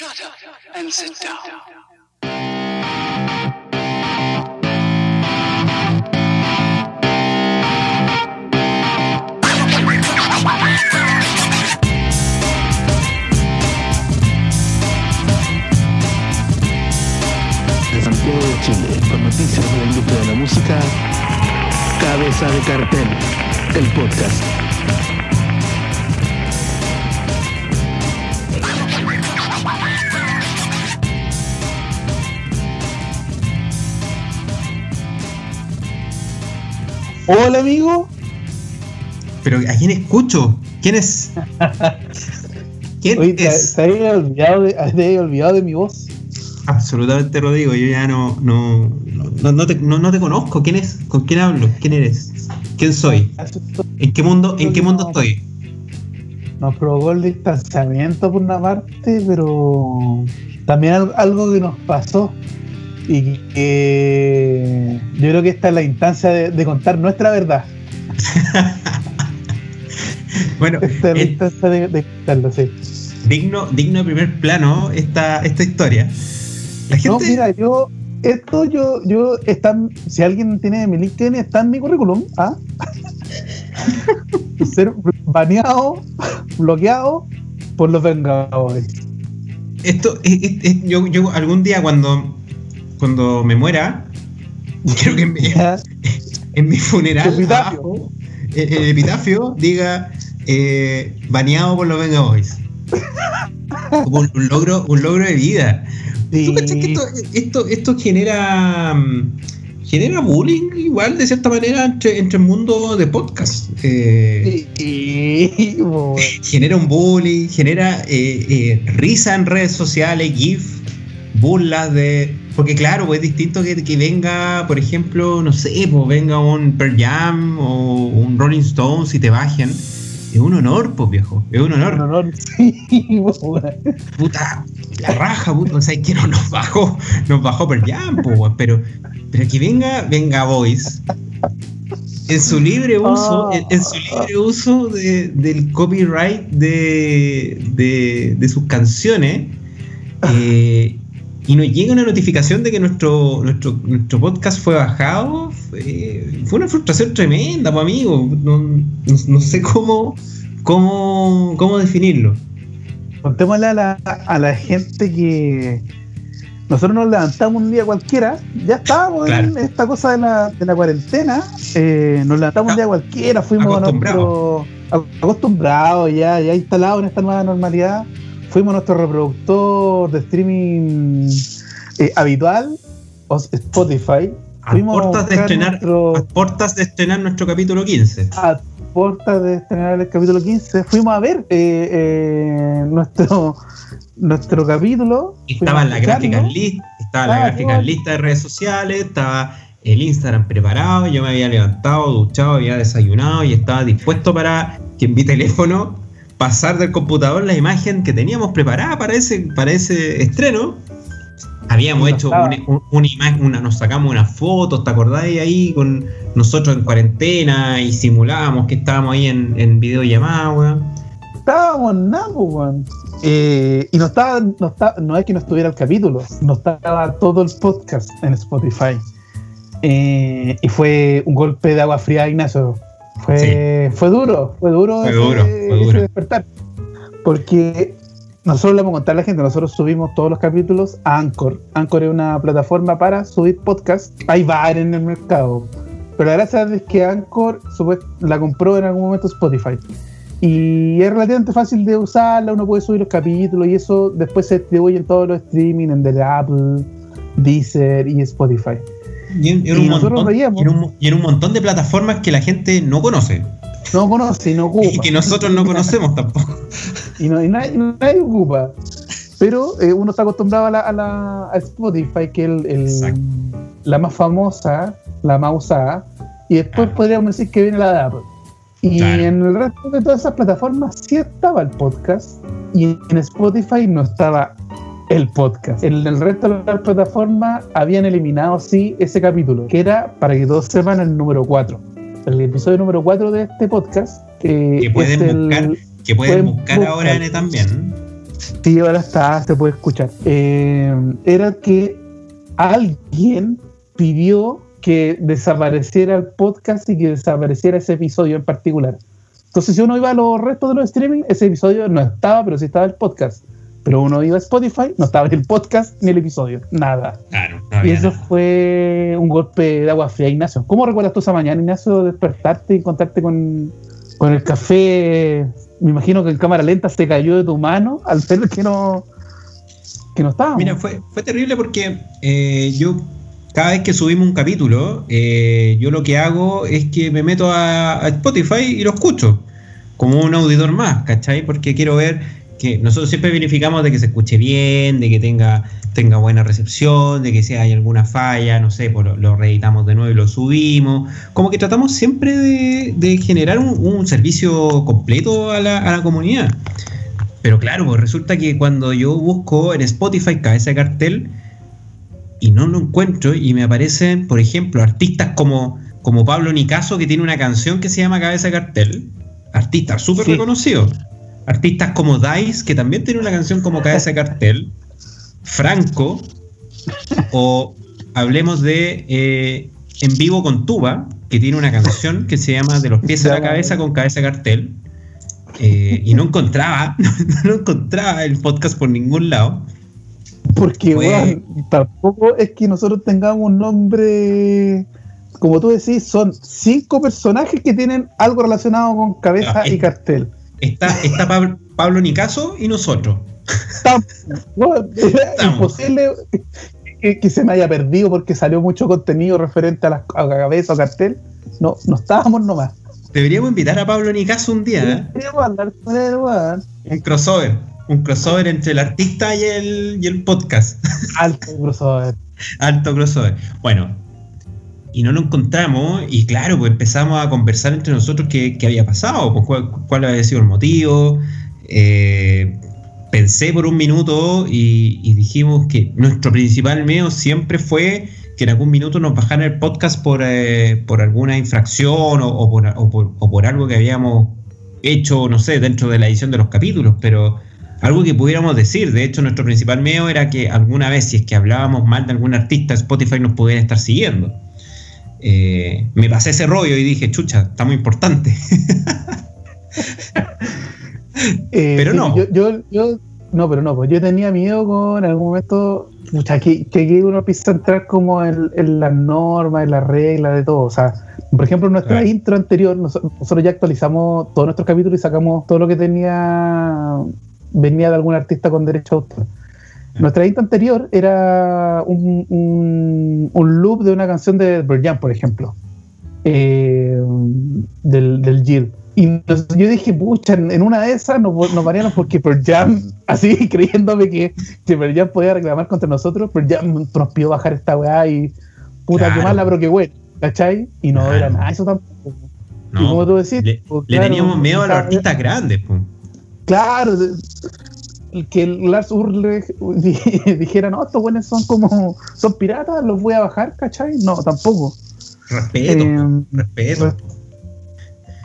Shut up and sit down. de Chile, con noticias de la industria de la música, Cabeza de Cartel, el podcast. Hola amigo, Pero ¿a quién escucho? ¿Quién es? ¿Quién Oye, te, es? te había olvidado de, te olvidado de mi voz. Absolutamente lo digo, yo ya no, no, no, no te, no, no te conozco. ¿Quién es? ¿Con quién hablo? ¿Quién eres? ¿Quién soy? ¿En qué mundo, en qué mundo estoy? Nos provocó el distanciamiento por una parte, pero también al- algo que nos pasó y que yo creo que esta es la instancia de, de contar nuestra verdad. Bueno, Esta es la es instancia de, de contarlo, sí. digno, digno de primer plano esta, esta historia. La gente. No, mira, yo, esto yo, yo, está, si alguien tiene mi LinkedIn, está en mi currículum, ¿ah? Ser baneado, bloqueado por los Vengadores. Esto, es- es- es- yo, yo algún día cuando, cuando me muera, quiero que en mi, en mi funeral, epitafio. abajo, el, el epitafio diga eh, baneado por los Venga Boys. Como un, un logro, un logro de vida. ¿Tú cachas que sí. esto, esto, esto genera mm, genera bullying igual de cierta manera entre, entre el mundo de podcast? Eh, Sí, genera un bullying, genera eh, eh, risa en redes sociales, GIF, burlas de. Porque claro, pues es distinto que, que venga, por ejemplo, no sé, pues venga un Pearl Jam o un Rolling Stones y te bajen. Es un honor, pues viejo, es un honor. Un honor, sí. Puta, la raja, puta, o sea, que no nos bajó, nos bajó Pearl Jam, pues, pero, pero que venga, venga Boys. En su libre uso, en, en su libre uso de- del copyright de, de, de sus canciones, eh, y nos llega una notificación de que nuestro, nuestro, nuestro podcast fue bajado, fue, fue una frustración tremenda, pues amigo. No, no- no sé cómo, cómo, cómo definirlo. Contémosle a la, a la gente que nosotros nos levantamos un día cualquiera, ya estábamos en Claro. esta cosa de la, de la cuarentena, eh, nos levantamos un día cualquiera, fuimos a nuestro acostumbrados, ya, ya instalados en esta nueva normalidad, fuimos nuestro reproductor de streaming eh, habitual, Spotify, A Fuimos a puertas de estrenar, nuestro- a puertas de estrenar nuestro capítulo 15. a puertas de estrenar el capítulo 15, fuimos a ver eh, eh, nuestro, nuestro capítulo. Estaba fuimos en la a escucharlo. gráfica lista, estaba la gráfica lista de redes sociales, estaba el Instagram preparado, yo me había levantado, duchado, había desayunado y estaba dispuesto para que en mi teléfono pasar del computador la imagen que teníamos preparada para ese, para ese estreno. Habíamos hecho una, un- una imagen, una, nos sacamos unas fotos, ¿te acordáis ahí? Con nosotros en cuarentena y simulábamos que estábamos ahí en, en videollamada, weón. Estábamos nada, pues, weón. Eh, y no estaba, no estaba, no es que no estuviera el capítulo, no estaba todo el podcast en Spotify. Eh, y fue un golpe de agua fría, Ignacio. Fue, fue duro, fue duro, Fue ese, duro, fue ese duro. despertar. Porque nosotros le vamos a contar a la gente, nosotros subimos todos los capítulos a Anchor. Anchor es una plataforma para subir podcast. Hay varios en el mercado. Pero la gracia es que Anchor la compró en algún momento Spotify. Y es relativamente fácil de usarla, uno puede subir los capítulos y eso después se distribuye en todos los streaming, en el Apple, Deezer y Spotify. Y en, y en Y un montón, veíamos. y en un- y en un montón de plataformas que la gente no conoce. No conoce y no ocupa. Y que nosotros no conocemos tampoco. y, no, y nadie, nadie ocupa. Pero eh, uno está acostumbrado a, la, a, la- a Spotify, que es la más famosa, la más usada, y después Claro. podríamos decir que viene la de Apple. Y Claro. en el resto de todas esas plataformas sí estaba el podcast, y en Spotify no estaba el podcast. En el resto de las plataformas habían eliminado sí ese capítulo, que era, para que todos sepan, el número 4. El episodio número 4 de este podcast. Que, Que pueden es el- buscar, que pueden pueden buscar buscar. ahora en también. Sí, ahora está, se puede escuchar. Eh, era que alguien pidió que desapareciera el podcast y que desapareciera ese episodio en particular. Entonces, si uno iba a los restos de los streaming, ese episodio no estaba, pero sí estaba el podcast. Pero uno iba a Spotify, no estaba el podcast ni el episodio, nada. Claro, no Y eso nada. fue un golpe de agua fría, Ignacio. ¿Cómo recuerdas tú esa mañana, Ignacio, despertarte y encontrarte con, con el café? Me imagino que en cámara lenta se cayó de tu mano al ver que no, que no estábamos. Mira, fue, fue terrible porque eh, yo, cada vez que subimos un capítulo, eh, yo lo que hago es que me meto a, a Spotify y lo escucho, como un auditor más, ¿cachai? Porque quiero ver que nosotros siempre verificamos de que se escuche bien, de que tenga, tenga buena recepción, de que si hay alguna falla, no sé, pues lo, lo reeditamos de nuevo y lo subimos. Como que tratamos siempre de, de generar un, un servicio completo a la, a la comunidad. Pero claro, pues resulta que cuando yo busco en Spotify cabeza de cartel y no lo encuentro y me aparecen, por ejemplo, artistas como, como Pablo Nicaso que tiene una canción que se llama Cabeza de cartel, artistas súper Sí. reconocidos. Artistas como Dice que también tiene una canción como Cabeza de cartel, Franco o hablemos de eh, En vivo con Tuba que tiene una canción que se llama De los pies a la cabeza con cabeza de cartel. Eh, y no encontraba, no encontraba el podcast por ningún lado. Porque, fue- weón, tampoco es que nosotros tengamos un nombre. Como tú decís, son cinco personajes que tienen algo relacionado con cabeza y es- cartel. Está, está Pablo, Pablo Nicaso y nosotros. Estamos. imposible que, que se me haya perdido porque salió mucho contenido referente a la, a cabeza o cartel. No, no estábamos nomás. Deberíamos invitar a Pablo Nicaso un día, ¿eh? Un crossover. Un crossover entre el artista y el, y el podcast. Alto, crossover. Alto crossover. Bueno, y no lo encontramos, y claro, pues empezamos a conversar entre nosotros qué, qué había pasado, pues, cuál, había sido el motivo. Eh, pensé por un minuto y, dijimos que nuestro principal miedo siempre fue que en algún minuto nos bajaran el podcast por, eh, por alguna infracción o, o por, o por- o por algo que habíamos hecho, no sé, dentro de la edición de los capítulos, pero algo que pudiéramos decir. De hecho, nuestro principal miedo era que alguna vez, si es que hablábamos mal de algún artista, Spotify nos pudiera estar siguiendo. Eh, me pasé ese rollo y dije, chucha, está muy importante. Eh, Pero no. Yo, yo, yo- no, pero no, pues yo tenía miedo con en algún momento, pucha, que, que aquí uno empieza a entrar como en, en las normas, en las reglas de todo. O sea, por ejemplo, en nuestra intro anterior, nos- nosotros ya actualizamos todos nuestros capítulos y sacamos todo lo que tenía, venía de algún artista con derecho a autor. Nuestra intro anterior era un, un, un loop de una canción de Pearl Jam, por ejemplo, eh, del, del Jill. Y yo dije, pucha, en una de esas nos, nos variaron porque Pearl Jam, así creyéndome que, que Pearl Jam podía reclamar contra nosotros, Pearl Jam nos pidió bajar esta weá y puta, Claro. qué mala, pero qué bueno, ¿cachai? Y no Claro. era nada, eso tampoco. No, y como tú decís, le, pues, le claro, teníamos miedo a los artistas grandes. pues. Claro, que Lars di- dijera, no, estos buenos son como, son piratas, los voy a bajar, ¿cachai? No, tampoco. Respeto, Eh, respeto.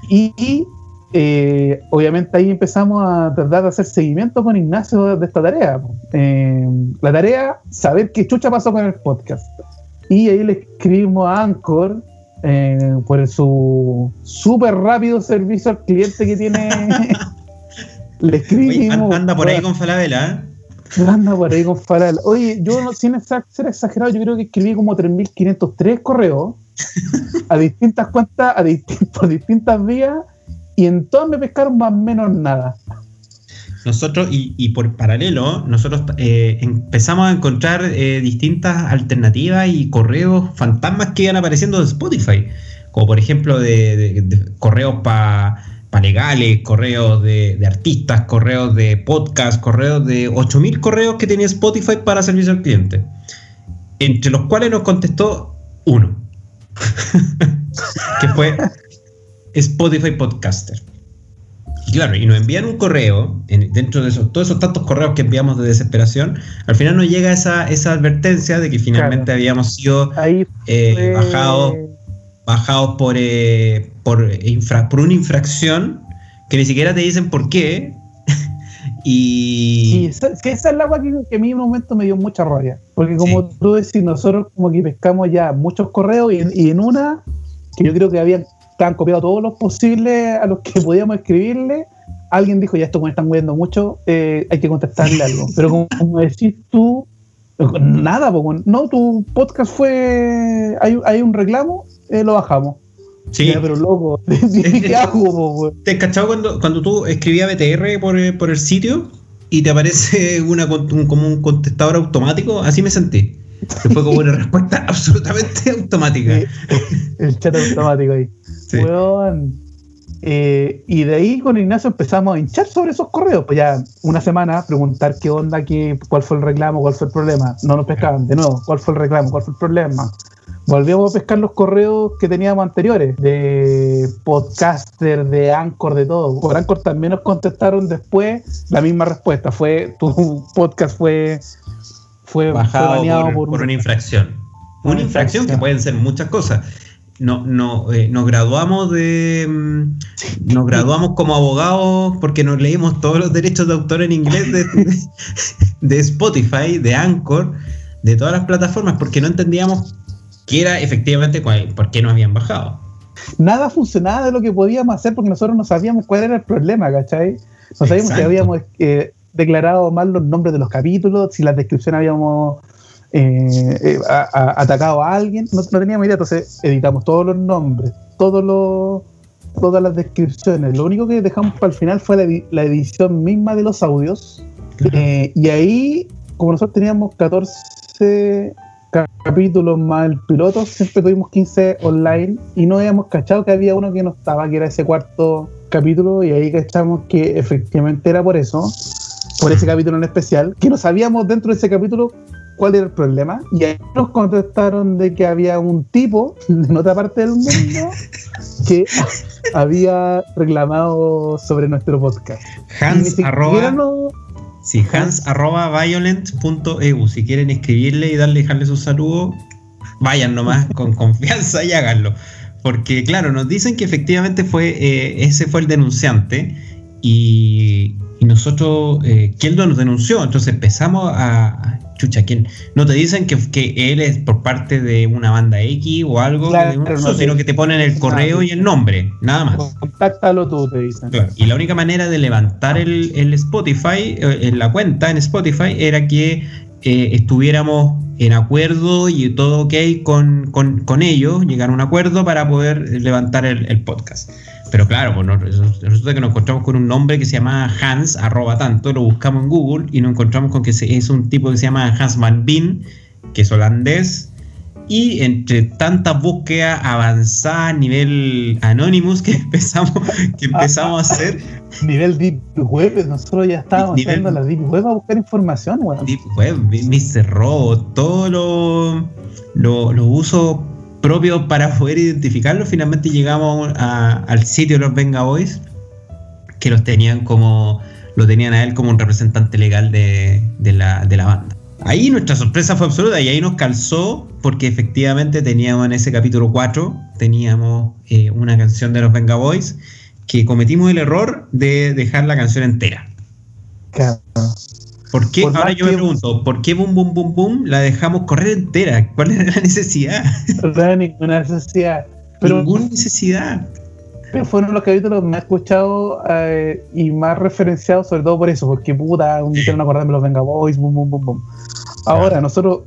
Y eh, obviamente ahí empezamos a tratar de hacer seguimiento con Ignacio de esta tarea. Eh, la tarea, saber qué chucha pasó con el podcast. Y ahí le escribimos a Anchor por su súper rápido servicio al cliente que tiene. le Oye, escribimos. anda por ahí con Falabella. ¿eh? Anda por ahí con Falal. Oye, yo no, sin ser exagerado, yo creo que escribí como 3.503 correos a distintas cuentas, a por distintas vías, y en todas me pescaron más o menos nada. Nosotros, y, y por paralelo, nosotros eh, empezamos a encontrar eh, distintas alternativas y correos fantasmas que iban apareciendo de Spotify. Como por ejemplo de, de- de correos para legales, correos de, de artistas, correos de podcast, correos de 8000 correos que tenía Spotify para servicio al cliente. Entre los cuales nos contestó uno. que fue Spotify Podcaster. Y claro, y nos envían un correo, en- dentro de esos, todos esos tantos correos que enviamos de desesperación, al final nos llega esa, esa advertencia de que finalmente Claro. habíamos sido eh, bajados bajados por, eh, por, infra- por una infracción que ni siquiera te dicen por qué. Y. Sí, esa, esa es la agua que, que a mí en un momento me dio mucha rabia. Porque como Sí. tú decís, nosotros como que pescamos ya muchos correos y, y en una, que yo creo que habían, estaban copiados todos los posibles a los que podíamos escribirle, alguien dijo, ya esto me están moviendo mucho, eh, hay que contestarle algo. Pero como, como decís tú, nada, no, tu podcast fue, hay, hay un reclamo, eh, lo bajamos. Sí. Ya, pero loco, ¿qué hago? ¿Te has cachado cuando, cuando tú escribías BTR por, el- por el sitio y te aparece una, un- como un contestador automático? Así me sentí. Que fue como una respuesta absolutamente automática. Sí, el chat automático ahí. Sí. Weón. Eh, y de ahí con Ignacio empezamos a hinchar sobre esos correos. Pues ya una semana preguntar qué onda, qué, cuál fue el reclamo, cuál fue el problema. No nos pescaban. De nuevo, cuál fue el reclamo, cuál fue el problema. Volvíamos a pescar los correos que teníamos anteriores, de podcaster, de Anchor, de todo. Por Anchor también nos contestaron después la misma respuesta. Fue tu podcast fue, fue, Bajado por, por, por un- una infracción. Una Una infracción que pueden ser muchas cosas. No, no, eh, nos graduamos de. mm, Nos graduamos como abogados porque nos leímos todos los derechos de autor en inglés de, de Spotify, de Anchor, de todas las plataformas, porque no entendíamos qué era efectivamente cuál- por qué no habían bajado. nada funcionaba de lo que podíamos hacer porque nosotros no sabíamos cuál era el problema, ¿cachai? No sabíamos si Exacto. habíamos eh, declarado mal los nombres de los capítulos, si las descripciones habíamos eh, eh, a- a- atacado a alguien, no, no teníamos idea, entonces editamos todos los nombres, todos los todas las descripciones. Lo único que dejamos para el final fue la, edi- la edición misma de los audios. Eh, y ahí, como nosotros teníamos 14 ca- capítulos más el piloto, siempre tuvimos 15 online y no habíamos cachado que había uno que no estaba, que era ese cuarto capítulo, y ahí cachamos que efectivamente era por eso, por ese capítulo en especial, que no sabíamos dentro de ese capítulo cuál era el problema, y ahí nos contestaron de que había un tipo en otra parte del mundo que había reclamado sobre nuestro podcast. Hans arroba, no- sí, Hans arroba violent.eu. Si quieren escribirle y darle dejarle su saludo, vayan nomás con confianza y háganlo. Porque, claro, nos dicen que efectivamente fue eh, ese fue el denunciante y, y nosotros, eh, ¿quién lo nos denunció? Entonces empezamos a. a- Chucha, ¿quién? No te dicen que, que él es por parte de una banda X o algo, Claro, no sino que te ponen el correo y el nombre, nada más. Contáctalo tú, te dicen. Claro, Y la única manera de levantar el, el Spotify, eh, en la cuenta en Spotify, era que eh, estuviéramos en acuerdo y todo ok con, con, con ellos, llegar a un acuerdo para poder levantar el, el podcast. Pero claro, pues nos- resulta que nos encontramos con un nombre que se llama Hans, arroba tanto, lo buscamos en Google y nos encontramos con que es un tipo que se llama Hans Van Bin, que es holandés, y entre tantas búsquedas avanzadas a nivel Anonymous que empezamos, que empezamos a hacer, Nivel Deep Web, nosotros ya estábamos Nivel- haciendo la Deep Web a buscar información, weón. Deep Web, Mr. Robot, todos los lo, los usos propios para poder identificarlos, finalmente llegamos al sitio de los Venga Boys, que los tenían como, lo tenían a él como un representante legal de, de la, de la banda. Ahí nuestra sorpresa fue absoluta y ahí nos calzó porque efectivamente teníamos en ese capítulo 4, teníamos eh, una canción de los Venga Boys que cometimos el error de dejar la canción entera. Claro. ¿Por qué? Por Ahora yo me pregunto, ¿por qué Boom Boom Boom Boom la dejamos correr entera? ¿Cuál era la necesidad? No hay ninguna necesidad. Pero, Ninguna necesidad. pero fueron los capítulos más escuchados eh, y más referenciados, sobre todo por eso, porque puta, un día no acordarme los Venga Boys, boom, boom, boom, boom. Ahora, nosotros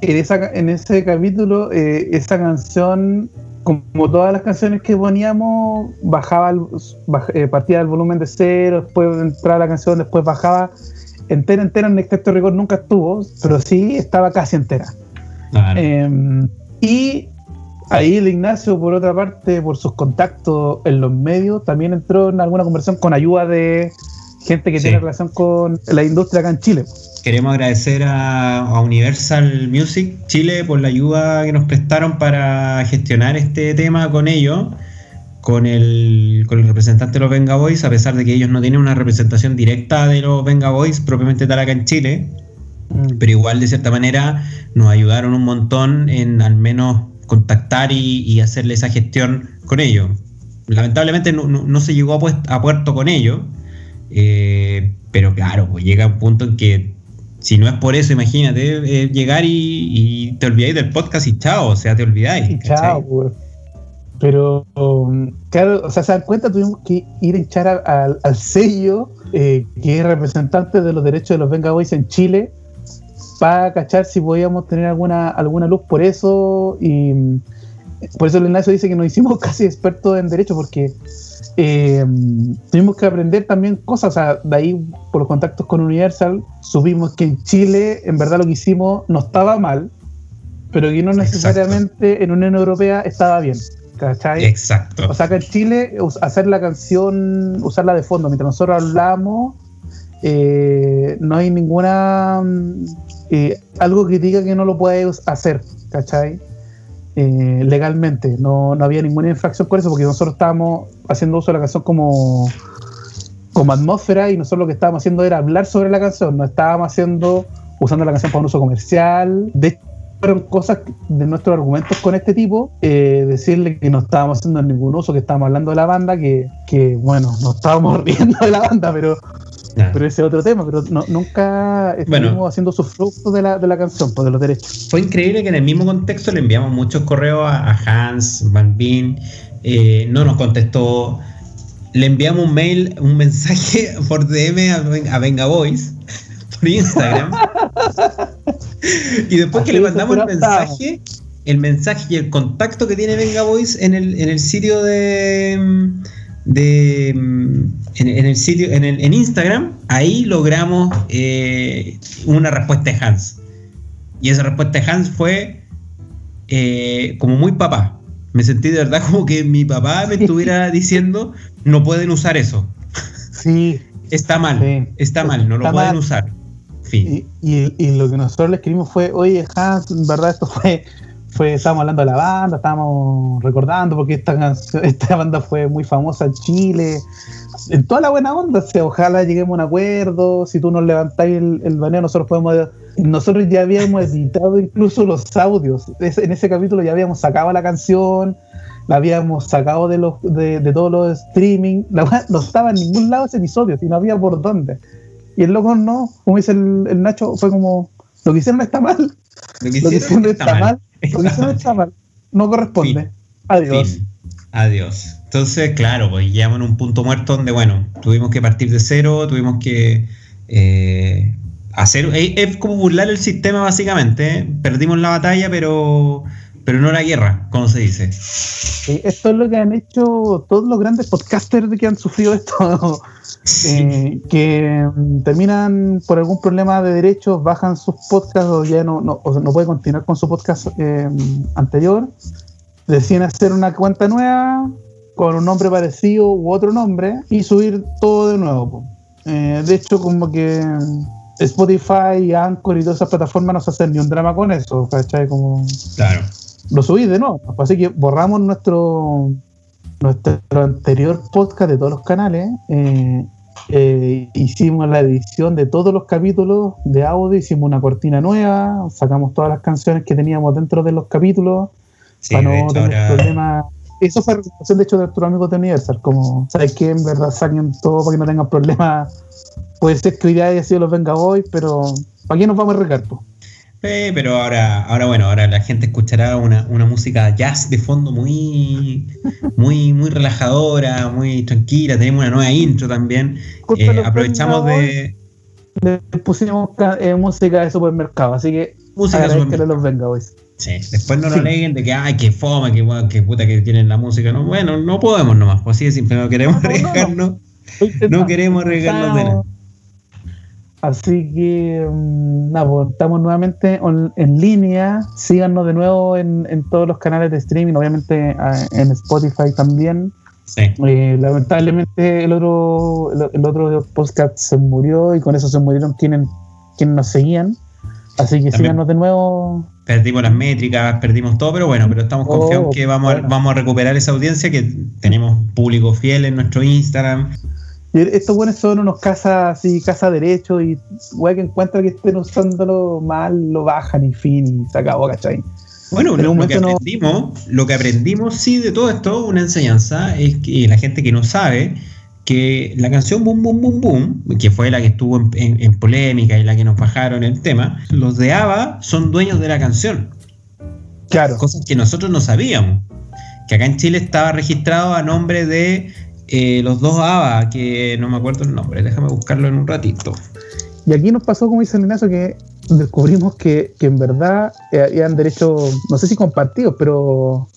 en, esa, en ese capítulo, eh, esa canción, como todas las canciones que poníamos, bajaba, el- baj- eh, partía del volumen de cero, después entraba la canción, después bajaba entera, entera, en Nectar Record nunca estuvo, pero sí estaba casi entera. Claro. Eh, y ahí el Ignacio, por otra parte, por sus contactos en los medios, también entró en alguna conversación con ayuda de gente que Sí. tiene relación con la industria acá en Chile. Queremos agradecer a, a Universal Music Chile por la ayuda que nos prestaron para gestionar este tema con ellos, con el, con el representante de los Venga Boys, a pesar de que ellos no tienen una representación directa de los Venga Boys propiamente tal acá en Chile. pero igual de cierta manera nos ayudaron un montón en al menos contactar y, y hacerle esa gestión con ellos. Lamentablemente no, no- no se llegó a, a puerto con ellos, eh, Pero claro, pues llega un punto en que si no es por eso, imagínate, eh, llegar y, y, te olvidáis del podcast y chao, o sea, te olvidáis. Y chao. Pero, um, claro, o sea, se dan cuenta, tuvimos que ir a echar al sello, eh, que es representante de los derechos de los Venga Boys en Chile, para cachar si podíamos tener alguna, alguna luz por eso. Y mm, por eso el Ignacio dice que nos hicimos casi expertos en derecho, porque eh, tuvimos que aprender también cosas. O sea, de ahí, por los contactos con Universal, supimos que en Chile, en verdad, lo que hicimos no estaba mal, pero que no necesariamente en Unión Europea estaba bien. ¿Cachai? Exacto. O sea, que en Chile, hacer la canción, usarla de fondo mientras nosotros hablamos, eh, no hay ninguna. Eh, algo que diga que no lo puedes hacer, ¿cachai? Eh, legalmente. No, no había ninguna infracción con eso porque nosotros estábamos haciendo uso de la canción como, como atmósfera y nosotros lo que estábamos haciendo era hablar sobre la canción, no estábamos haciendo usando la canción para un uso comercial. De hecho, fueron cosas de nuestros argumentos con este tipo, eh, decirle que no estábamos haciendo ningún uso, que estábamos hablando de la banda, que, que bueno, no estábamos riendo de la banda, pero pero ese es otro tema, pero no, nunca estuvimos haciendo sus frutos de la, de la canción, pues de los derechos. Fue increíble que en el mismo contexto le enviamos muchos correos a, Hans, Van eh, no nos contestó. Le enviamos un mail, un mensaje por DM a, Venga Boys por Instagram. y después que le mandamos el mensaje, el mensaje y el contacto que tiene Venga Boys en el, en el sitio de de en, el sitio, en, el, en Instagram, ahí logramos eh, una respuesta de Hans. Y esa respuesta de Hans fue eh, como muy papá. Me sentí de verdad como que mi papá me estuviera diciendo, no pueden usar eso. Sí. Está mal, está mal, no lo pueden usar. Y, y, lo que nosotros le escribimos fue, oye Hans, en verdad esto fue fue, estábamos hablando de la banda, estábamos recordando porque esta, esta banda fue muy famosa en Chile. En toda la buena onda, ojalá lleguemos a un acuerdo. Si tú nos levantáis el, el baneo, nosotros podemos. Nosotros ya habíamos editado incluso los audios. en ese capítulo ya habíamos sacado la canción, la habíamos sacado de, los, de, todos los streaming. no estaba en ningún lado ese episodio, si no había por dónde. Y el loco no, como dice el, Nacho, fue como: lo que hicieron está mal. Lo que hicieron, está, mal no corresponde. Adiós. Adiós. Entonces, claro, pues llegamos en un punto muerto donde, bueno, tuvimos que partir de cero, tuvimos que eh, hacer. Es, como burlar el sistema, básicamente. ¿eh? Perdimos la batalla, pero, pero no la guerra, como se dice. esto es lo que han hecho todos los grandes podcasters que han sufrido esto. Eh, que mm, terminan por algún problema de derechos, bajan sus podcasts o ya no, no, no puede continuar con su podcast eh, anterior, deciden hacer una cuenta nueva con un nombre parecido u otro nombre y subir todo de nuevo. Eh, de hecho, como que Spotify, Anchor y todas esas plataformas no se hacen ni un drama con eso, ¿cachai? Como claro. Lo subí de nuevo. Así que borramos nuestro nuestro anterior podcast de todos los canales eh, eh, hicimos la edición de todos los capítulos de audio, hicimos una cortina nueva, sacamos todas las canciones que teníamos dentro de los capítulos para no tener problemas. Eso fue recomendación de hecho de nuestros amigos de Universal, como, ¿sabes qué? En verdad saquen todo para que no tengan problemas. Puede ser que hoy día haya sido los Venga Boys, pero ¿para qué nos vamos a pero ahora, ahora bueno, ahora la gente escuchará una, una, música jazz de fondo muy, muy, muy relajadora, muy tranquila. Tenemos una nueva intro también. Eh, aprovechamos de. Le pusimos eh, música de supermercado, así que música de que los venga hoy. Sí, después no lo aleguen de que ay que fome, que, que puta que tienen la música. No, bueno, no podemos nomás, pues así de simple, no queremos arriesgarnos. No, queremos arriesgarnos de nada. Así que, mm, nada, pues, estamos nuevamente en línea. Síganos de nuevo en, todos los canales de streaming, obviamente en Spotify también. Eh, lamentablemente el otro, el, otro podcast se murió y con eso se murieron quienes, quienes nos seguían. Así que síganos de nuevo. Perdimos las métricas, perdimos todo, pero bueno, pero estamos oh, confiados que vamos, a, vamos a recuperar esa audiencia, que tenemos público fiel en nuestro Instagram. Estos buenos son unos casas así, casa derecho, y güey que encuentra que estén usándolo mal, lo bajan y fin, y se acabó, ¿cachai? Bueno, lo, que aprendimos, lo que aprendimos, sí, de todo esto, una enseñanza, es que la gente que no sabe, que la canción Boom Boom Boom Boom, que fue la que estuvo en, en- en polémica y la que nos bajaron el tema, los de ABBA son dueños de la canción, Claro. cosas que nosotros no sabíamos. Que acá en Chile estaba registrado a nombre de eh, los dos ABBA, que no me acuerdo el nombre, déjame buscarlo en un ratito. Y aquí nos pasó, como dice el Ignacio, que descubrimos que, que en verdad eh, eran derechos, no sé si compartidos, pero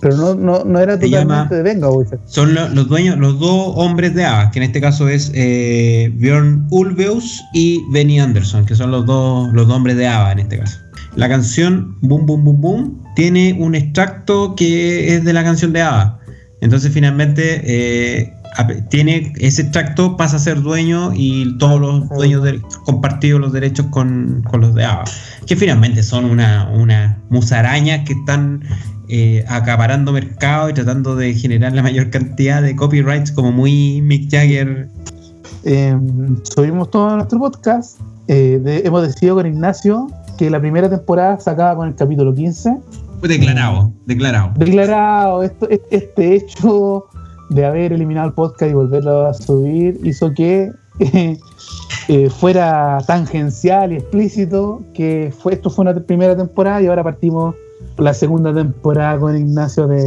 pero no, no, no era totalmente llama- de Venga. Son lo- los dueños, los dos hombres de ABBA, que en este caso es eh, Björn Ulvaeus y Benny Anderson, que son los dos, los dos hombres de ABBA en este caso. La canción Boom Boom Boom Boom tiene un extracto que es de la canción de ABBA. Entonces finalmente eh, tiene ese extracto pasa a ser dueño y todos los dueños de, compartidos los derechos con, con los de ABBA. Que finalmente son una, una musaraña que están eh, acaparando mercado y tratando de generar la mayor cantidad de copyrights como muy Mick Jagger. Eh, subimos todo nuestro podcast. eh, de- hemos decidido con Ignacio que la primera temporada se acaba con el capítulo 15. Fue declarado, declarado. Declarado, esto, este, hecho de haber eliminado el podcast y volverlo a subir hizo que eh, fuera tangencial y explícito que fue, esto fue una primera temporada y ahora partimos la segunda temporada con Ignacio de,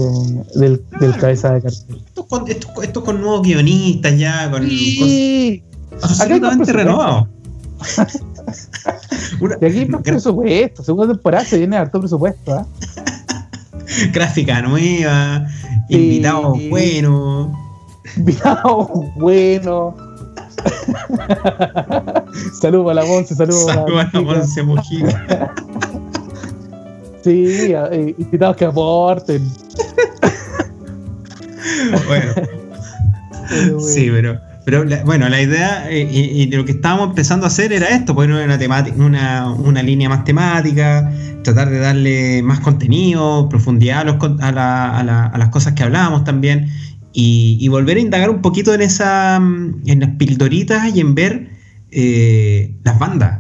del, del cabeza de cartel. Esto con, esto, esto con nuevos guionistas ya, con Sí. más absolutamente presupuesto. Una De aquí más presupuesto, segunda temporada se viene harto presupuesto, ¿ah? gráfica nueva, Sí. invitados buenos. Invitado bueno. saludos a la Monse, saludos a la. Monse Mojica. Sí, eh, invitados que aporten. Bueno, sí, pero, pero la- bueno, la idea eh, y, y lo que estábamos empezando a hacer era esto, poner una, temática, una, una línea más temática, tratar de darle más contenido, profundidad a, los a, la- a la- a las cosas que hablábamos también y, volver a indagar un poquito en esa en las pildoritas y en ver eh, las bandas.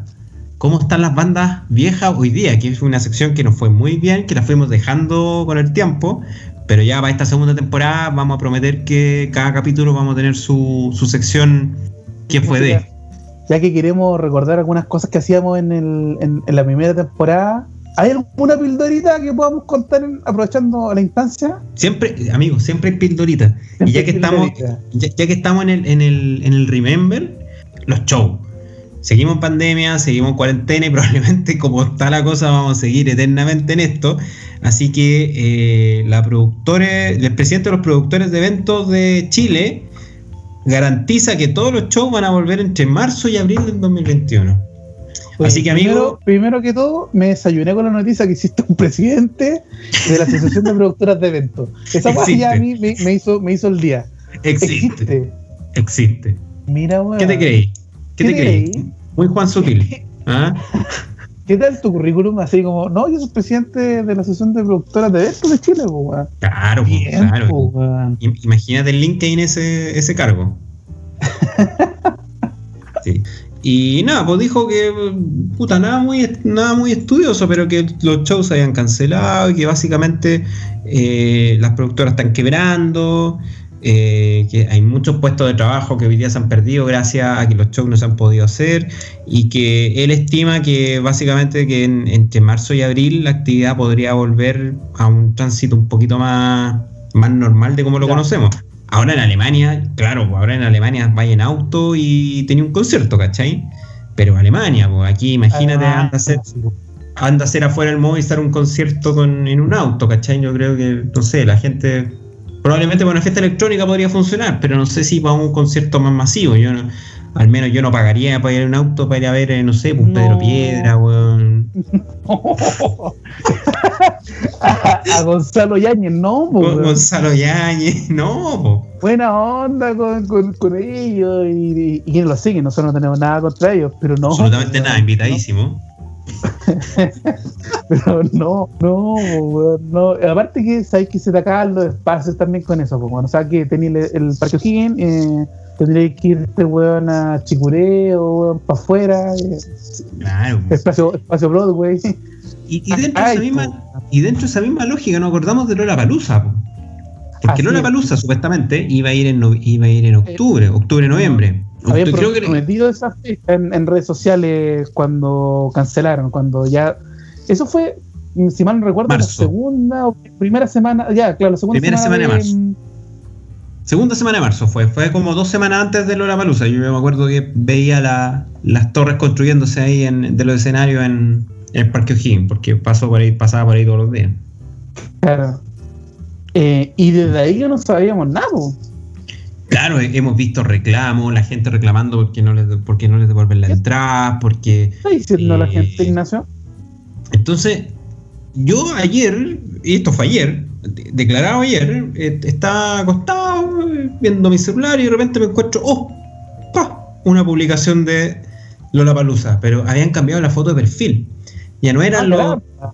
¿Cómo están las bandas viejas hoy día? Que es una sección que nos fue muy bien, que la fuimos dejando con el tiempo, pero ya para esta segunda temporada vamos a prometer que cada capítulo vamos a tener su, su sección ¿Quién fue de? Ya que queremos recordar algunas cosas que hacíamos en, el, en, en la primera temporada, ¿hay alguna pildorita que podamos contar en- aprovechando la instancia? Siempre, amigos, siempre hay pildoritas. Y ya que estamos, Pildorita. ya, ya que estamos en el, en el, en el Remember, los shows. Seguimos en pandemia, seguimos en cuarentena y probablemente como está la cosa vamos a seguir eternamente en esto. Así que eh, la productora, el presidente de los productores de eventos de Chile garantiza que todos los shows van a volver entre marzo y abril del 2021. Así que, amigo- primero que todo, me desayuné con la noticia que existe un presidente de la Asociación de Productoras de Eventos. Esa ya a mí me, me hizo, me hizo el día. Existe, existe. Mira, weón. ¿Qué te creí? ¿Qué, ¿Qué te te creí? creí? Muy Juan Sutil. ¿Ah? ¿Qué tal tu currículum? Así como, no, yo soy presidente de la Asociación de Productoras de Eventos de Chile, po, weón. Claro, Bien, claro. po, Imagínate el LinkedIn ese, ese cargo. Sí. Y nada, pues dijo que puta, nada muy, nada muy estudioso, pero que los shows se habían cancelado y que básicamente eh, las productoras están quebrando, eh, que hay muchos puestos de trabajo que hoy día se han perdido gracias a que los shows no se han podido hacer y que él estima que básicamente que en- entre marzo y abril la actividad podría volver a un tránsito un poquito más, más normal de como lo conocemos. Ahora en Alemania, claro, pues ahora en Alemania vaya en auto y tenía un concierto, ¿cachai? Pero Alemania, pues aquí imagínate, Ah, anda a po. anda a hacer afuera el Movistar un concierto con, en un auto, ¿cachai? Yo creo que, no sé, la gente, probablemente para una fiesta electrónica podría funcionar, pero no sé si para un concierto más masivo, yo no, al menos yo no pagaría para ir en un auto para ir a ver, eh, no sé, pues No. Pedro Piedra, weón. a, a Gonzalo Yáñez, no, po. Gonzalo Yáñez, no, po. buena onda con, con, con ellos y, y, y quienes lo siguen, nosotros no tenemos nada contra ellos, pero no. absolutamente nada, invitadísimo. Pero no, no, no. Aparte que sabéis que se te acaban los espacios también con eso, pues, bueno, o sea que tenéis el, el Parque O'Higgins, eh, tendréis que irte, weón, a Chicureo, weón, para afuera, eh, Claro. espacio, espacio Broadway. Y, y dentro Ay, esa misma, y dentro de esa misma lógica nos acordamos de Lola Palusa, Porque Así no la es. palusa supuestamente iba a ir en no- iba a ir en octubre, octubre, noviembre. Habían creo que- prometido esa fecha en, en redes sociales cuando cancelaron, cuando ya. Eso fue, si mal no recuerdo, Marzo. la segunda o primera semana. Ya, claro, la segunda Primera semana de marzo. Segunda semana de marzo fue, fue como dos semanas antes de Lollapalooza. Yo me acuerdo que veía la- las torres construyéndose ahí en, de los escenarios en, en el Parque O'Higgins, porque pasó por ahí, pasaba por ahí todos los días. Claro. Eh, y desde ahí ya no sabíamos nada. Claro, he- hemos visto reclamos, la gente reclamando porque no les, porque no les devuelven la entrada, porque... ¿Qué está diciendo la Eh, gente, Ignacio? Entonces, yo ayer, y esto fue ayer, de- declarado ayer, eh, estaba acostado eh, viendo mi celular y de repente me encuentro, ¡oh! ¡pa! Una publicación de Lollapalooza, pero habían cambiado la foto de perfil. Ya no eran Ah, los claro.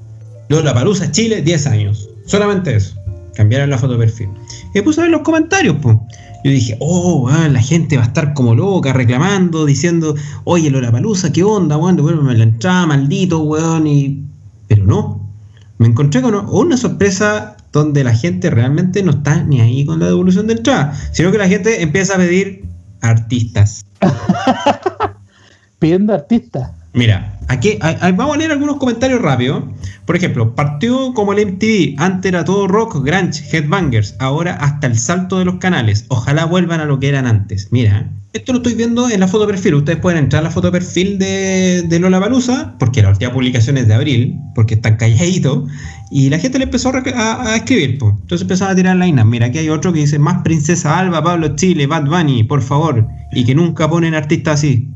Lollapalooza Chile 10 años, solamente eso. Cambiaron la foto de perfil. Y puse a ver los comentarios, pues. Yo dije, oh, la gente va a estar como loca reclamando, diciendo, oye, Lollapalooza, ¿qué onda, weón? Devuélveme la entrada, maldito, weón. Y... Pero no. Me encontré con una sorpresa donde la gente realmente no está ni ahí con la devolución de entrada, sino que la gente empieza a pedir artistas. Pidiendo artistas. Mira, aquí vamos a leer algunos comentarios rápidos. Por ejemplo, partió como el MTV, antes era todo rock, grunge, headbangers, ahora hasta el salto de los canales. Ojalá vuelvan a lo que eran antes. Mira, esto lo estoy viendo en la foto perfil. Ustedes pueden entrar a la foto perfil de, de Lola Palusa, porque la última publicación es de abril, porque están calladitos, y la gente le empezó a, escribir. Entonces empezaron a tirar lainas. Mira, aquí hay otro que dice: Más Princesa Alba, Pablo Chile, Bad Bunny, por favor, y que nunca ponen artistas así.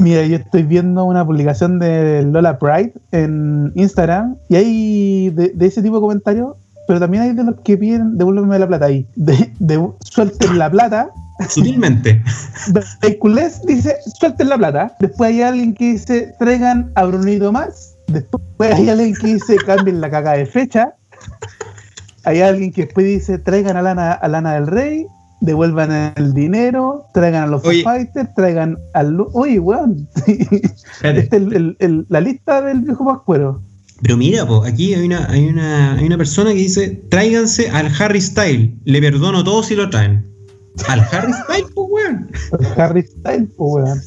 Mira, yo estoy viendo una publicación de Lola Pride en Instagram y hay de, de ese tipo de comentarios, pero también hay de los que piden devuélveme la plata ahí. De, de suelten la plata. Sutilmente. Veiculés dice suelten la plata. Después hay alguien que dice traigan a Brunito más. Después hay alguien que dice cambien la caga de fecha. Hay alguien que después dice traigan a Lana, a Lana del Rey, devuelvan el dinero, traigan a los Oye. Fighters, traigan al... Oye, weón. Este es el- el- la lista del viejo Pascuero. Pero mira, po, aquí hay una, hay, una, hay una persona que dice, tráiganse al Harry Style, le perdono todo si lo traen. ¿Al Harry Style, pues weón? El Harry Styles, pues, weón.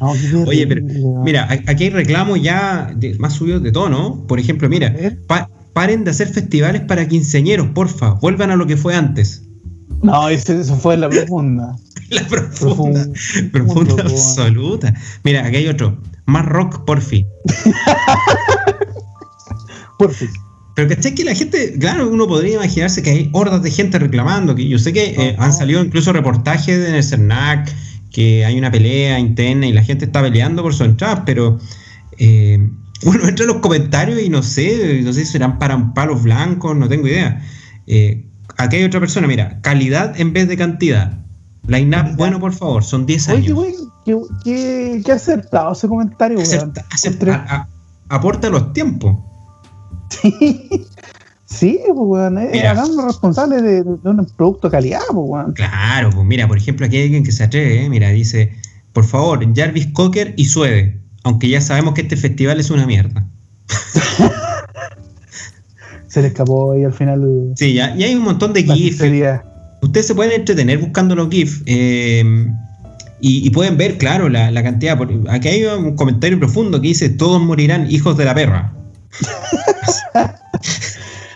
No, Oye, pero mira, aquí hay reclamos ya de- más subidos de tono. Por ejemplo, mira, pa- paren de hacer festivales para quinceañeros, porfa, vuelvan a lo que fue antes. No, eso fue la profunda. La profunda, profunda absoluta. Mira, aquí hay otro, más rock, porfi. Por fin. Pero ¿cachai que la gente, claro, uno podría imaginarse que hay hordas de gente reclamando, que yo sé que eh, han salido incluso reportajes en el CERNAC, que hay una pelea interna y la gente está peleando por su entrada, pero eh, uno entra en los comentarios y no sé, no sé si serán para palos blancos, no tengo idea. Eh, aquí hay otra persona, mira, calidad en vez de cantidad. Line-up, bueno, por favor, son 10 Oye, años. güey, qué, qué, qué acertado ese comentario. Acerta- acerta- Entre- a- a- aporta los tiempos. Sí, pues, weón. eh. Hagamos responsables de, de un producto de calidad, pues, weón. Claro, pues mira, por ejemplo, aquí hay alguien que se atreve, ¿eh? mira, dice, por favor, Jarvis Cocker y Suede, aunque ya sabemos que este festival es una mierda. Se le escapó ahí al final. Sí, ya, y hay un montón de GIFs. Ustedes se pueden entretener buscando los GIFs eh, y, y pueden ver, claro, la, la cantidad. por- Aquí hay un comentario profundo que dice, todos morirán hijos de la perra.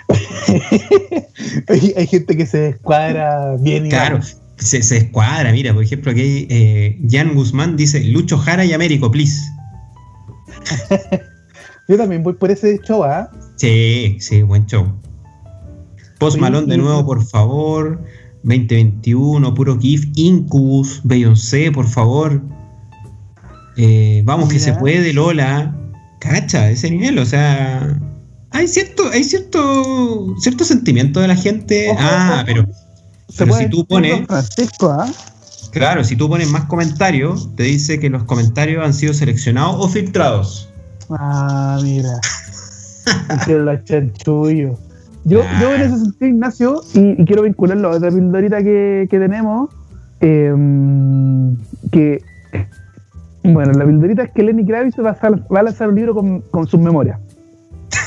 hay, hay gente que se descuadra bien y Claro, se, se escuadra, mira, por ejemplo, aquí eh, Jan Guzmán dice, Lucho Jara y Américo, please. Yo también voy por ese show, ¿ah? Sí, sí, buen show. Post Oye, Malone de nuevo, por favor. 2021, puro GIF. Incubus, Beyoncé, por favor. Eh, vamos que se puede, Lola. Cacha, ese nivel, o sea. Hay cierto, hay cierto, cierto sentimiento de la gente. Ojo, ah, ojo. pero, pero si tú pones, Francisco, ¿ah? claro, si tú pones más comentarios, te dice que los comentarios han sido seleccionados o filtrados. Ah, mira. Quiero la chanchullo. Yo, Ah. yo en ese sentido, Ignacio, y, y quiero vincularlo a otra pildorita que, que tenemos, em, que, bueno, la pildorita es que Lenny Kravitz va a, va a lanzar un libro con, con sus memorias.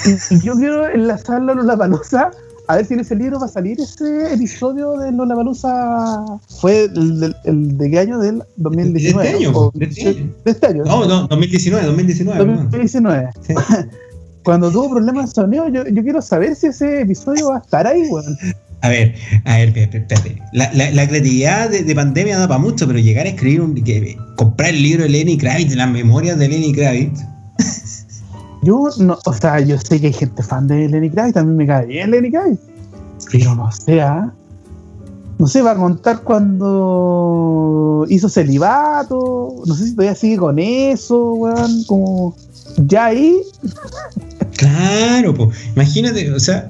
Y, y yo quiero enlazarlo a la palusa a ver si en ese libro va a salir ese episodio de Lola Balusa. ¿Fue el, del- el de qué año? Del 2019. De este año, ¿O de este año. de este año. No, no, 2019, 2019. perdón. 2019. Sí. Cuando tuvo problemas de sonido, yo, yo quiero saber si ese episodio va a estar ahí, weón. A ver, a ver, espérate. La, la, la creatividad de, de pandemia da para mucho, pero llegar a escribir un. que- comprar el libro de Lenny Kravitz, las memorias de Lenny Kravitz. Yo no, o sea, yo sé que hay gente fan de Lenny Kravitz, también me cae bien Lenny Kravitz. Pero no sé, ¿ah? No sé, va a contar cuando hizo celibato. No sé si todavía sigue con eso, weón. Como ya ahí. Claro, pues. Imagínate, o sea.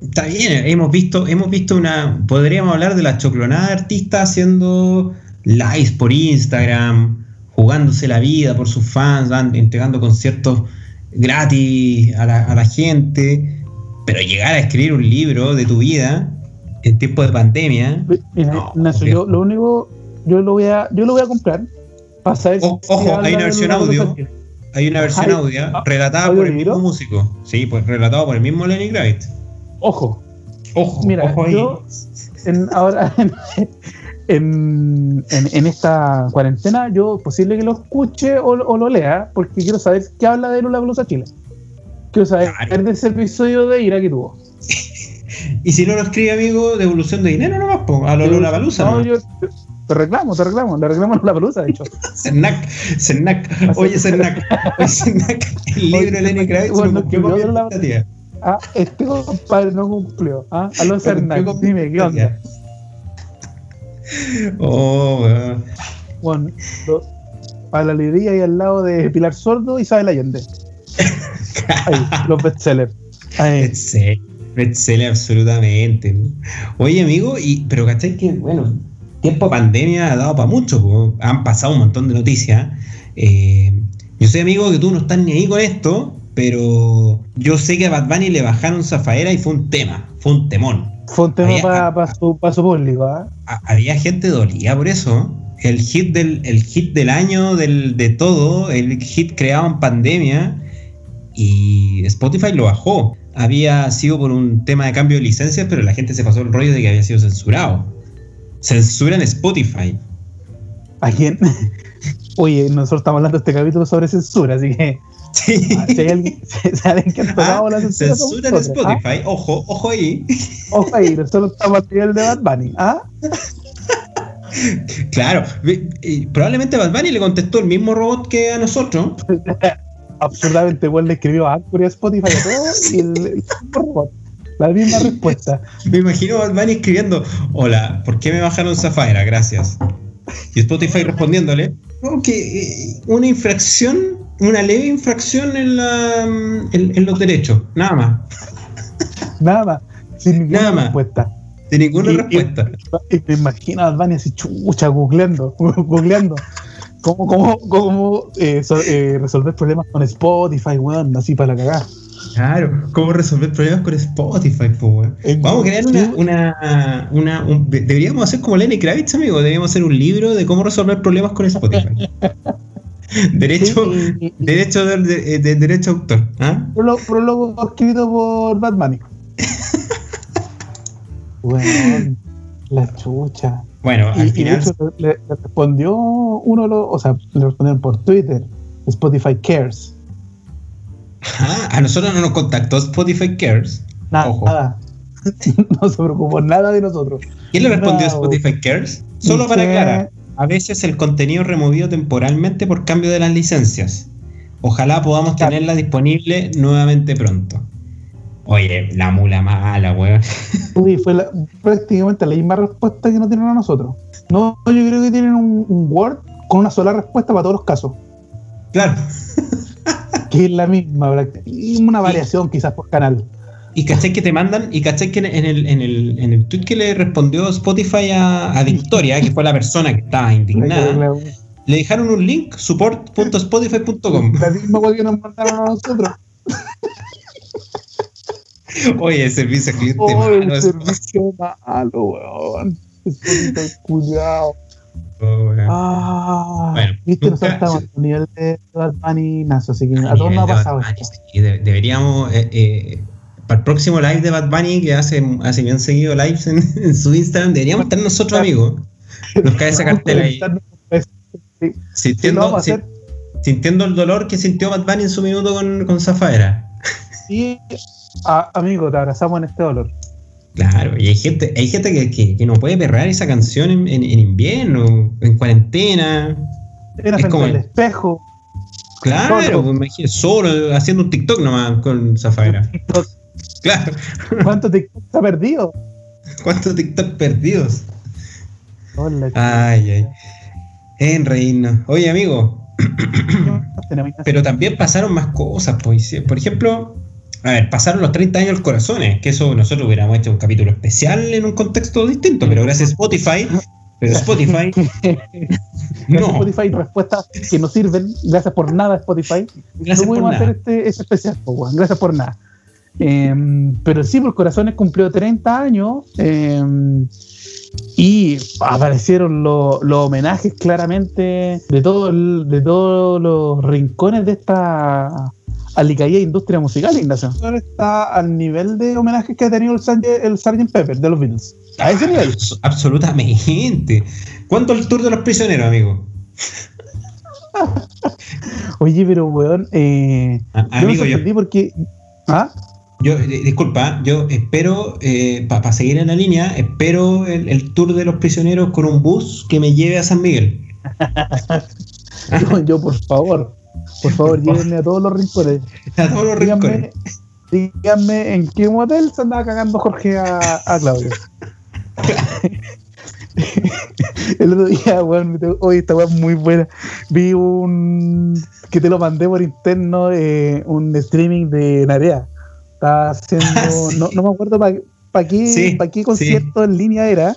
Está bien, hemos visto, hemos visto una. Podríamos hablar de la choclonada de artistas haciendo lives por Instagram, jugándose la vida por sus fans, entregando conciertos gratis a la, a la gente. Pero llegar a escribir un libro de tu vida en tiempo de pandemia. Mira, No, viejo. yo lo único, yo lo voy a, yo lo voy a comprar para saber O- ojo, habla hay una versión audio. Hay una versión Ay, audio ah, relatada por el mismo músico. Sí, pues relatado por el mismo Lenny Kravitz. Ojo, Ojo, Mira, ojo ahí. yo- en, ahora en, en, en- en esta cuarentena, yo posible que lo escuche o, o lo lea, porque quiero saber qué habla de Lula Blusa Chile. Quiero saber Claro. de ese episodio de ira que tuvo. Y si no lo escribe, amigo, devolución de dinero nomás, po, a lo Lola Palusa. No, yo te reclamo, te reclamo, le reclamo a Lula Palusa, de hecho. Cernac, Cernac, oye Cernac, oye Cernac, el libro de Lenny Kravitz Bueno, no cumplió con mi la- expectativa. Ah, este compadre no cumplió. Ah, Hernández, con mi dime, ¿qué onda? Oh, weón. Bueno, lo- a la librería y al lado de Pilar Sordo y Isabel Allende. Ahí, los bestsellers. Ahí. Bestseller absolutamente. Oye, amigo, y, pero ¿cachai que, bueno, tiempo de pandemia ha dado para mucho, po. han pasado un montón de noticias. Eh, yo sé, amigo, que tú no estás ni ahí con esto, pero yo sé que a Bad Bunny le bajaron Zafaera y fue un tema, fue un temón. Fue un tema para su, pa su público. Ha- había gente dolida por eso. El hit del, el hit del año, del, de todo, el hit creado en pandemia, y Spotify lo bajó. Había sido por un tema de cambio de licencias, pero la gente se pasó el rollo de que había sido censurado. Censuran Spotify. ¿A quién? Oye, nosotros estamos hablando de este capítulo sobre censura, así que Sí. si hay alguien, si hay alguien que ha Ah, la censura. censuran nosotros, ¿ah? Spotify. Ojo, ojo ahí. Ojo ahí, nosotros estamos al nivel de Bad Bunny. ¿ah? Claro. y probablemente Bad Bunny le contestó el mismo robot que a nosotros. Absurdamente igual le escribió a Anchor y a Spotify a todos y el, el robot. La misma respuesta. Me imagino a Bunny escribiendo, hola, ¿por qué me bajaron Zafaira? Gracias. Y Spotify respondiéndole, "No, que eh, una infracción, una leve infracción en, la, en, en los derechos, nada más, Nada más. Sin ninguna Nada más. respuesta. de ninguna Y- y- respuesta. Y me imagino a Bunny así chucha, googleando, googleando. ¿Cómo, cómo, cómo eh, so- eh, resolver problemas con Spotify, weón? Así para la cagada. Claro, ¿cómo resolver problemas con Spotify? po, weón? En- Vamos a crear una, una, una- un- deberíamos hacer como Lenny Kravitz, amigo, deberíamos hacer un libro de cómo resolver problemas con Spotify. derecho, Sí, derecho de, de- de derecho de autor, ¿ah? Prólogo, escrito por Bunny. Weón, la chucha. Bueno, Y, al y de final hecho le, le respondió uno de los, o sea, le respondieron por Twitter, Spotify Cares. Ah, a nosotros no nos contactó Spotify Cares. Nada, Ojo. nada. no se preocupó nada de nosotros. ¿Quién le respondió Bravo. Spotify Cares? Solo para aclarar, a veces el contenido removido temporalmente por cambio de las licencias. Ojalá podamos Claro. tenerla disponible nuevamente pronto. Oye, la mula mala, weón. Uy, fue la- prácticamente la misma respuesta que nos tienen a nosotros. No, yo creo que tienen un, un Word con una sola respuesta para todos los casos. Claro. Que es la misma, una variación quizás por canal. Y cachai que te mandan, y cachai que en el, en el, en el tweet que le respondió Spotify a, a Victoria, que fue la persona que estaba indignada, le dejaron un link, support.spotify.com. la misma que nos mandaron a nosotros. Oye, servicio al cliente Oh, malo, el servicio malo, weón. Spotify, culiao. Oh, weón. Ah, Bueno, viste, nosotros estamos a nivel de Bad Bunny nazo, así que a A todos nos ha pasado Bunny, esto. sí, de- deberíamos eh, eh, para el próximo live de Bad Bunny, que hace, hace bien seguido lives en, en su Instagram, deberíamos estar nosotros, amigos. Nos cae esa cartela ahí. Sí. Sintiendo, hacer. sintiendo el dolor que sintió Bad Bunny en su minuto con, con Zafaera. Y, a- amigo, te abrazamos en este dolor. Claro, y hay gente, hay gente que, que, que no puede perrar esa canción en, en- en invierno, en cuarentena. Era Es frente como al el- espejo. Claro, Solo. pues, imagínate, solo haciendo un TikTok nomás con Zafaera. Claro. ¿Cuánto TikTok ha perdido? ¿Cuántos TikTok perdidos? Hola, Ay, ay. En reírnos. Oye, amigo, pero también pasaron más cosas, pues. Por ejemplo, a ver, pasaron los 30 años del corazones, que eso nosotros hubiéramos hecho un capítulo especial en un contexto distinto, pero gracias a Spotify, pero Spotify, Gracias no, Spotify, respuestas que no sirven. Gracias por nada, Spotify. gracias no pudimos hacer este, este especial, weón. gracias por nada. Em, pero sí, por Corazones cumplió 30 años em, y aparecieron lo- los homenajes claramente de, todo el- de todos los rincones de esta alicaída industria musical, Ignacio. Está al nivel de homenajes que ha tenido el Sgt. el Sgt. Pepper de los Beatles. A ese nivel. Abs- Absolutamente. ¿Cuánto el tour de los prisioneros, amigo? Oye, pero weón, eh, A- yo me amigo, yo, sorprendí porque... ¿Ah? Yo, eh, disculpa, yo espero, para seguir en la línea, espero el, el tour de los prisioneros con un bus que me lleve a San Miguel. Yo, yo, por favor, por favor, llévenme a todos los rincones. A todos los rincones. Díganme, díganme en qué motel se andaba cagando Jorge a, a Claudio. El otro día, weón, hoy esta weón es muy buena. Vi un que te lo mandé por interno, eh, un streaming de Narea. Estaba haciendo, sí. no, no me acuerdo para qué, Sí, pa' qué sí. concierto en línea era.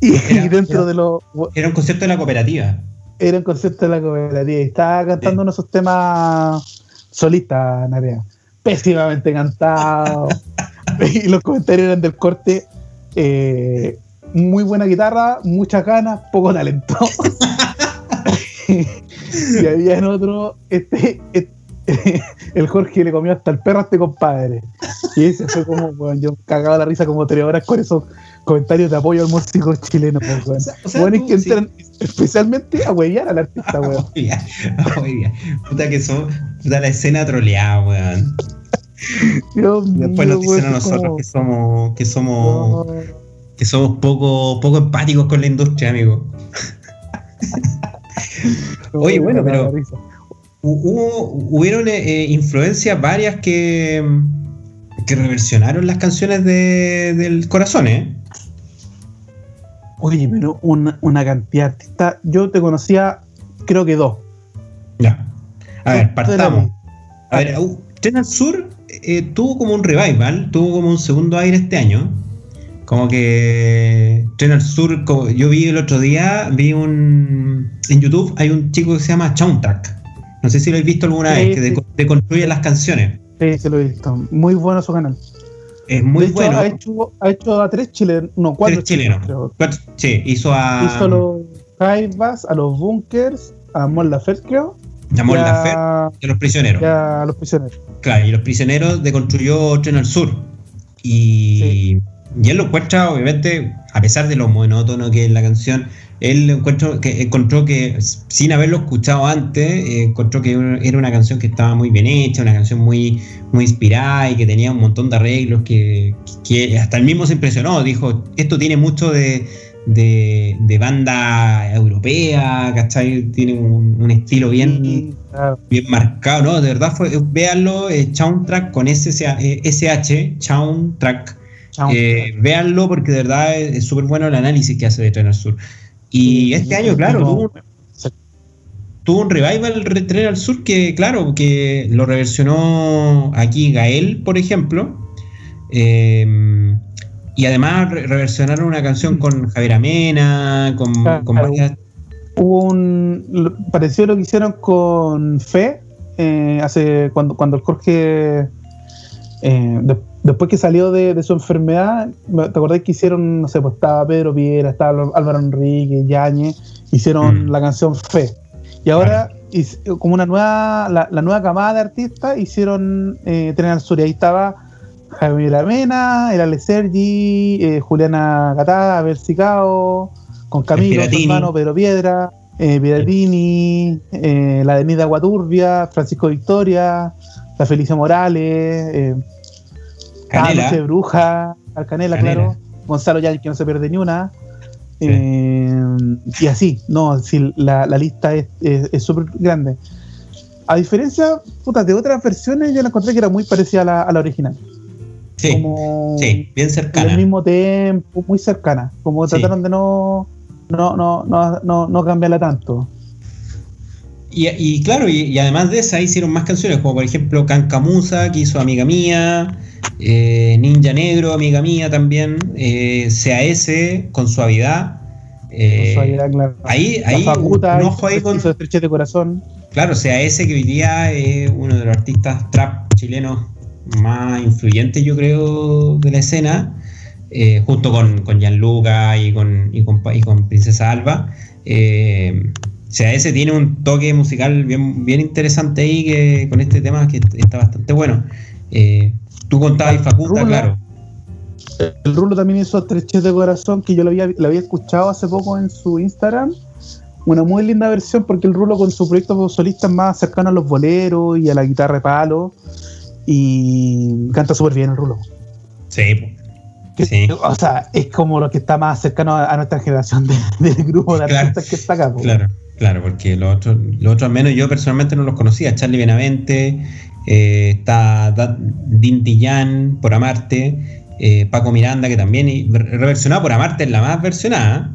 Y, Era- y dentro era- de los Era un concierto de la cooperativa. era un concierto de la cooperativa y estaba cantando Sí. uno de esos temas solistas, Narea. Pésimamente cantado. y los comentarios eran del corte. eh, muy buena guitarra, muchas ganas, poco talento. y había en otro, este, este, el Jorge le comió hasta el perro a este compadre. Y ese fue como, bueno, yo cagaba la risa como tres horas con esos comentarios de apoyo al músico chileno. Pues, weón. O sea- o sea, Weones tú, que sí. entran especialmente a huevear al artista, weón. Puta que son, puta la escena troleada, weón. Dios Después mío, nos dicen a nosotros como- que somos, que somos, No, que somos poco, poco empáticos con la industria, amigo. Oye, bueno, pero-. Hubo, hubieron eh, eh, influencias varias que, que reversionaron las canciones de, del corazón, ¿eh? Oye, pero una, una cantidad de artistas. Yo te conocía, creo que dos. Ya. A ver, partamos. A ver, uh, Tren al Sur eh, tuvo como un revival, tuvo como un segundo aire este año. Como que Tren al Sur, yo vi el otro día, vi un. En YouTube hay un chico que se llama Soundtrack. No sé si lo habéis visto alguna Sí, vez, que sí. deco- deconstruye las canciones. Sí, se lo he visto. Muy bueno su canal. Es muy de hecho, bueno. ha, hecho, ha hecho a tres chilenos, no, cuatro Tres chilenos. Cuatro- Sí, hizo a. Hizo a los Jaivas, a los Bunkers, a Mon Laferte, creo. llamó y la fe a, los prisioneros. y a los prisioneros. Claro, y los prisioneros deconstruyó Tren al Sur. Y, y él lo encuentra, obviamente, a pesar de lo monótono que es la canción, él encuentro que, encontró que, sin haberlo escuchado antes, eh, encontró que era una canción que estaba muy bien hecha, una canción muy, muy inspirada y que tenía un montón de arreglos que, que hasta él mismo se impresionó. Dijo, esto tiene mucho de, de, de banda europea, ¿cachai? Tiene un, un estilo bien bien marcado, ¿no? De verdad fue, véanlo, eh, Soundtrack con SSH, SH, Soundtrack. Eh, véanlo porque de verdad es súper bueno el análisis que hace de Tren al Sur. Y Sí, este año, claro, tuvo, tuvo un revival re- Tren al Sur que, claro, que lo reversionó aquí Gael, por ejemplo. Eh, y además re- reversionaron una canción con Javier Amena, con, Claro. con varias Hubo un. Pareció lo que hicieron con Fe, eh, hace cuando, cuando el Jorge. eh, de- después que salió de, de su enfermedad, ¿te acordás que hicieron, no sé, pues estaba Pedro Piera, estaba Álvaro Enrique, Yañez, hicieron Mm. la canción Fe. Y ahora, como una nueva, la, la nueva camada de artistas, hicieron eh, Tren al Sur. Y ahí estaba Javier Amena, el Ale Sergi, eh, Juliana Catá, Abel Sicao, con Camilo, su hermano Pedro Piedra, eh, Piratini, eh, la Denida Guaturbia, Francisco Victoria, la Felicia Morales, eh, Canela. Noche de Bruja, Canela, Canela. claro, Gonzalo Yáñez, que no se pierde ni una. Sí. Eh, y así, no, sí, la, la lista es es- es súper grande. A diferencia puta, de otras versiones, yo la encontré que era muy parecida a la, a la original. Sí, Como sí, bien en cercana. el mismo tempo, muy cercana. Como Sí. trataron de no, no, no, no, no, no cambiarla tanto. Y, y claro, y, y además de esa hicieron más canciones, como por ejemplo Cancamusa, que hizo Amiga Mía, eh, Ninja Negro, Amiga Mía también, eh, CAS con suavidad. eh, Con suavidad, claro. ahí, La ahí, Facuta un ojo ahí con, de Corazón. Claro, CAS que hoy día es uno de los artistas trap chilenos más influyentes, yo creo, de la escena, eh, junto con, con Gianluca y con, y con, y con Princesa Alba. Eh, CAS tiene un toque musical bien, bien interesante ahí que, con este tema que está bastante bueno. Eh, tú contabas y Facuta, Rula. claro. El Rulo también hizo Estrechez de Corazón, que yo lo había, lo había escuchado hace poco en su Instagram. Una muy linda versión, porque el Rulo con su proyecto solista es más cercano a los boleros y a la guitarra de palo. Y canta súper bien el Rulo. Sí. Que- Sí. O sea, es como lo que está más cercano a, a nuestra generación de- del grupo de Claro, artistas que está acá. po. Claro, claro, porque los otros, los otros al menos yo personalmente no los conocía. Charlie Benavente, eh, está Da- Din Diyan por Amarte, eh, Paco Miranda, que también y re- reversionado por Amarte es la más versionada.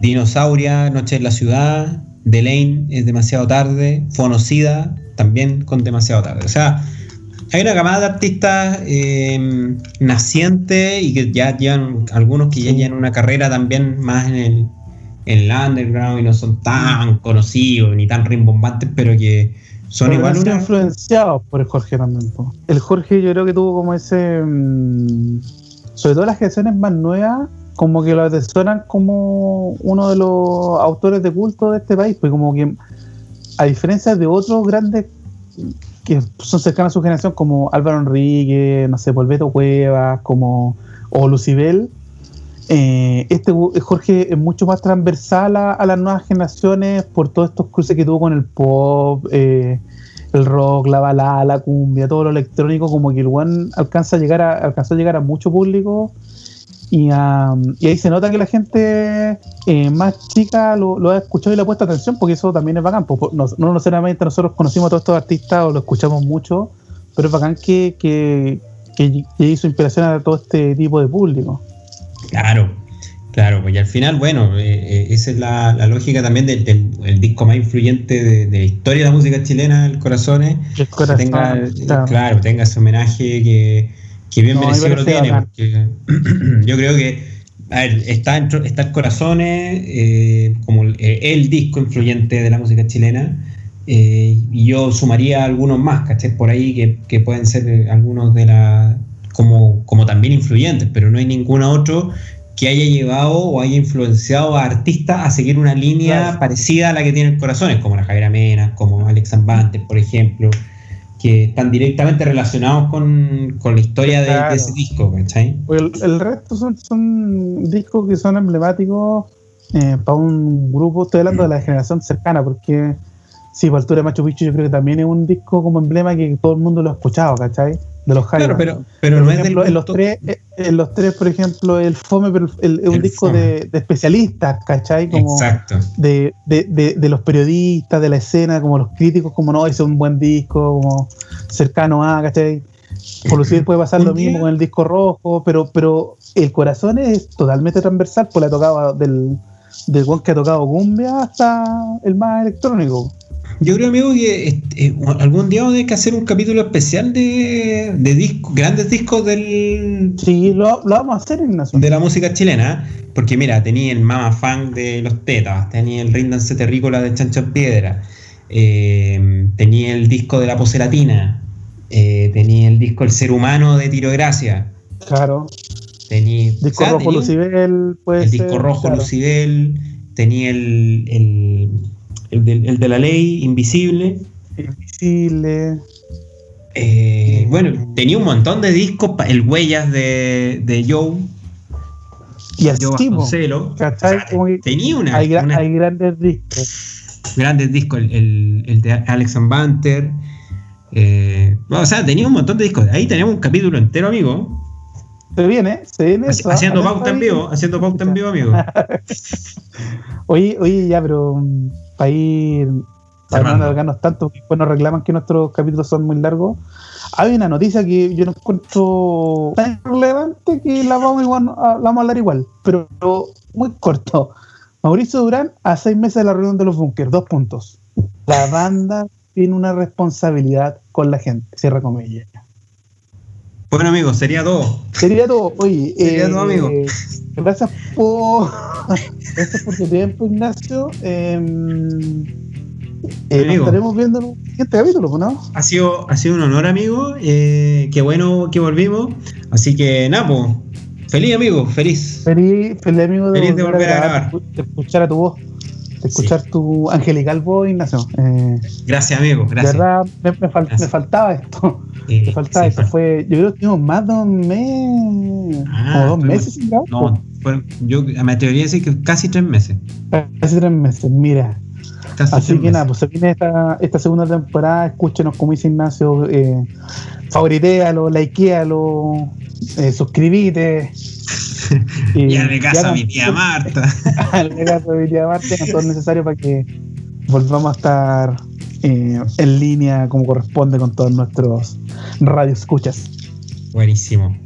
Dinosauria, Noche en la Ciudad, Delaine es demasiado tarde, Fonocida también con demasiado tarde. O sea, hay una camada de artistas eh, nacientes y que ya llevan, algunos que ya llevan una carrera también más en el, en el underground y no son tan conocidos ni tan rimbombantes, pero que son Pero igual una. influenciados por el Jorge también. po. El Jorge yo creo que tuvo como ese... mm, sobre todo las generaciones más nuevas, como que lo atesoran como uno de los autores de culto de este país, pues como que a diferencia de otros grandes que son cercanos a su generación, como Álvaro Enrique, no sé, Polveto Cuevas, como o Lucibel, eh, este gu- Jorge es mucho más transversal a, las nuevas generaciones por todos estos cruces que tuvo con el pop, eh, el rock, la balada, la cumbia, todo lo electrónico, como que el one alcanza a llegar a, alcanzó a llegar a mucho público y, y ahí se nota que la gente eh, más chica lo, lo ha escuchado y le ha puesto atención porque eso también es bacán. pues, No, no necesariamente nosotros conocimos a todos estos artistas o lo escuchamos mucho, pero es bacán que, que- que hizo inspiración a todo este tipo de público. Claro, claro, pues y al final, bueno, eh, eh, esa es la, la lógica también del, del- el disco más influyente de, de la historia de la música chilena, El Corazones. El que corazón, tenga, eh, claro. claro, tenga ese homenaje que, que bien No, merecido me lo tiene, porque yo creo que a ver, está, dentro- está el Corazones eh, como el, eh, el disco influyente de la música chilena, eh, y yo sumaría algunos más, ¿cachai? Por ahí que, que pueden ser eh, algunos de la como, como también influyentes, pero no hay ningún otro que haya llevado o haya influenciado a artistas a seguir una línea Claro. parecida a la que tiene el Corazones, como la Javiera Mena, como Alex Zambantes, por ejemplo, que están directamente relacionados con, con la historia de, ese disco, ¿cachai? El, el resto son, son discos que son emblemáticos eh, para un grupo, estoy hablando de la generación cercana, porque sí, para Altura de Machu Picchu yo creo que también es un disco como emblema que todo el mundo lo ha escuchado, ¿cachai? De los Claro, Jaivas. pero, pero por no es en los tres, eh, en los tres, por ejemplo, el Fome, pero el- es un El disco de, de especialistas, ¿cachai? Como Exacto. de, de, de, los periodistas, de la escena, como los críticos, como no, ese es un buen disco, como cercano a, ¿cachai? Por lo civil puede pasar lo mismo con el disco rojo, pero, pero el corazón es totalmente transversal, pues le ha tocado del, del one que ha tocado cumbia hasta el más electrónico. Yo creo, amigo, que este, algún día vamos a tener que hacer un capítulo especial de, de discos, grandes discos del, Sí, lo, lo vamos a hacer, Ignacio. de la música chilena, porque mira, tenía el Mama Fan de los Tetas, tenía el Ríndanse Terrícola de Chancho en Piedra, eh, tenía el disco de la Pose Latina, eh, tenía el disco El Ser Humano de Tiro Gracia, Claro. tenía, Disco o sea, rojo tenía Lucibel, puede el disco rojo claro. Lucibel, tenía el, el, el, del- el de la ley Invisible. Invisible. Eh, bueno, tenía un montón de discos, el Huellas de, de Joe, Y Joe. Como que Tenía una, hay, gra- una- hay grandes discos. grandes discos, el, el- el de Alex Banter. eh, o sea, tenía un montón de discos. Ahí teníamos un capítulo entero, amigo. Se viene, se viene. Haci- eso, haciendo pauta en vivo, haciendo pauta en vivo, amigo. Oye, oye, ya, pero para ir no tanto, porque nos reclaman que nuestros capítulos son muy largos. Hay una noticia que yo no encuentro tan relevante que la vamos, igual, a- la vamos a hablar igual, pero muy corto. Mauricio Durán a seis meses de la reunión de los bunkers, dos puntos. La banda tiene una responsabilidad con la gente, cierra comillas. Bueno, amigo, sería todo. Sería todo, oye. Sería todo, amigo. Gracias por, gracias por tu tiempo, Ignacio. Eh, eh, nos estaremos viendo en un siguiente capítulo, ¿no? Ha sido, ha sido un honor, amigo. Eh, qué bueno que volvimos. Así que, Napo, feliz, amigo, feliz. Feliz, feliz amigo de, Feliz de volver a grabar. de escuchar a tu voz, de escuchar tu angelical voz, Ignacio. Eh, Gracias, amigo, de gracias. verdad, me, me fal- Gracias. me faltaba esto. Eh, Me faltaba sí, esto. Fue, yo creo que tuvimos más de un mes, Ah, como dos meses sin grabar. No, fueron- yo me atrevería a decir que casi tres meses. Casi tres meses, mira. Casi Así que meses. nada, pues se viene esta, esta segunda temporada. Escúchenos, como dice Ignacio. Eh, favoritéalo, likealo, eh, suscribite. Y hazle caso a mi tía Marta. hazle caso a mi tía Marta, todo lo necesario para que volvamos a estar eh, en línea como corresponde con todos nuestros radioescuchas. Buenísimo.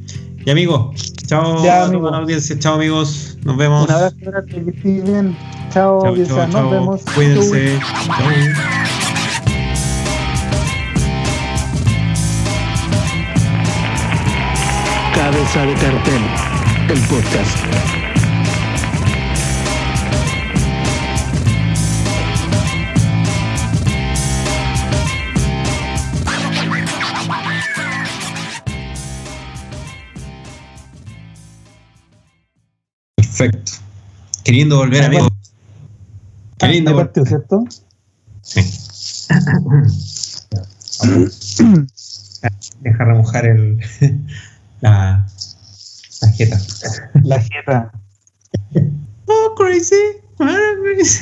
Y amigo, chao Ya, a amigo. audiencia. Chao, amigos. Nos vemos. Un abrazo grande, que estés bien. Chao, Chao, audiencia, chao, nos chao. vemos. Cuídense. Chao. Cabeza de cartel, el podcast. Perfecto. Queriendo volver, Ya, amigo. Queriendo Hay volver. partido, ¿cierto? Sí. Deja remojar el, la, la jeta. La jeta. Oh, crazy. Oh, crazy.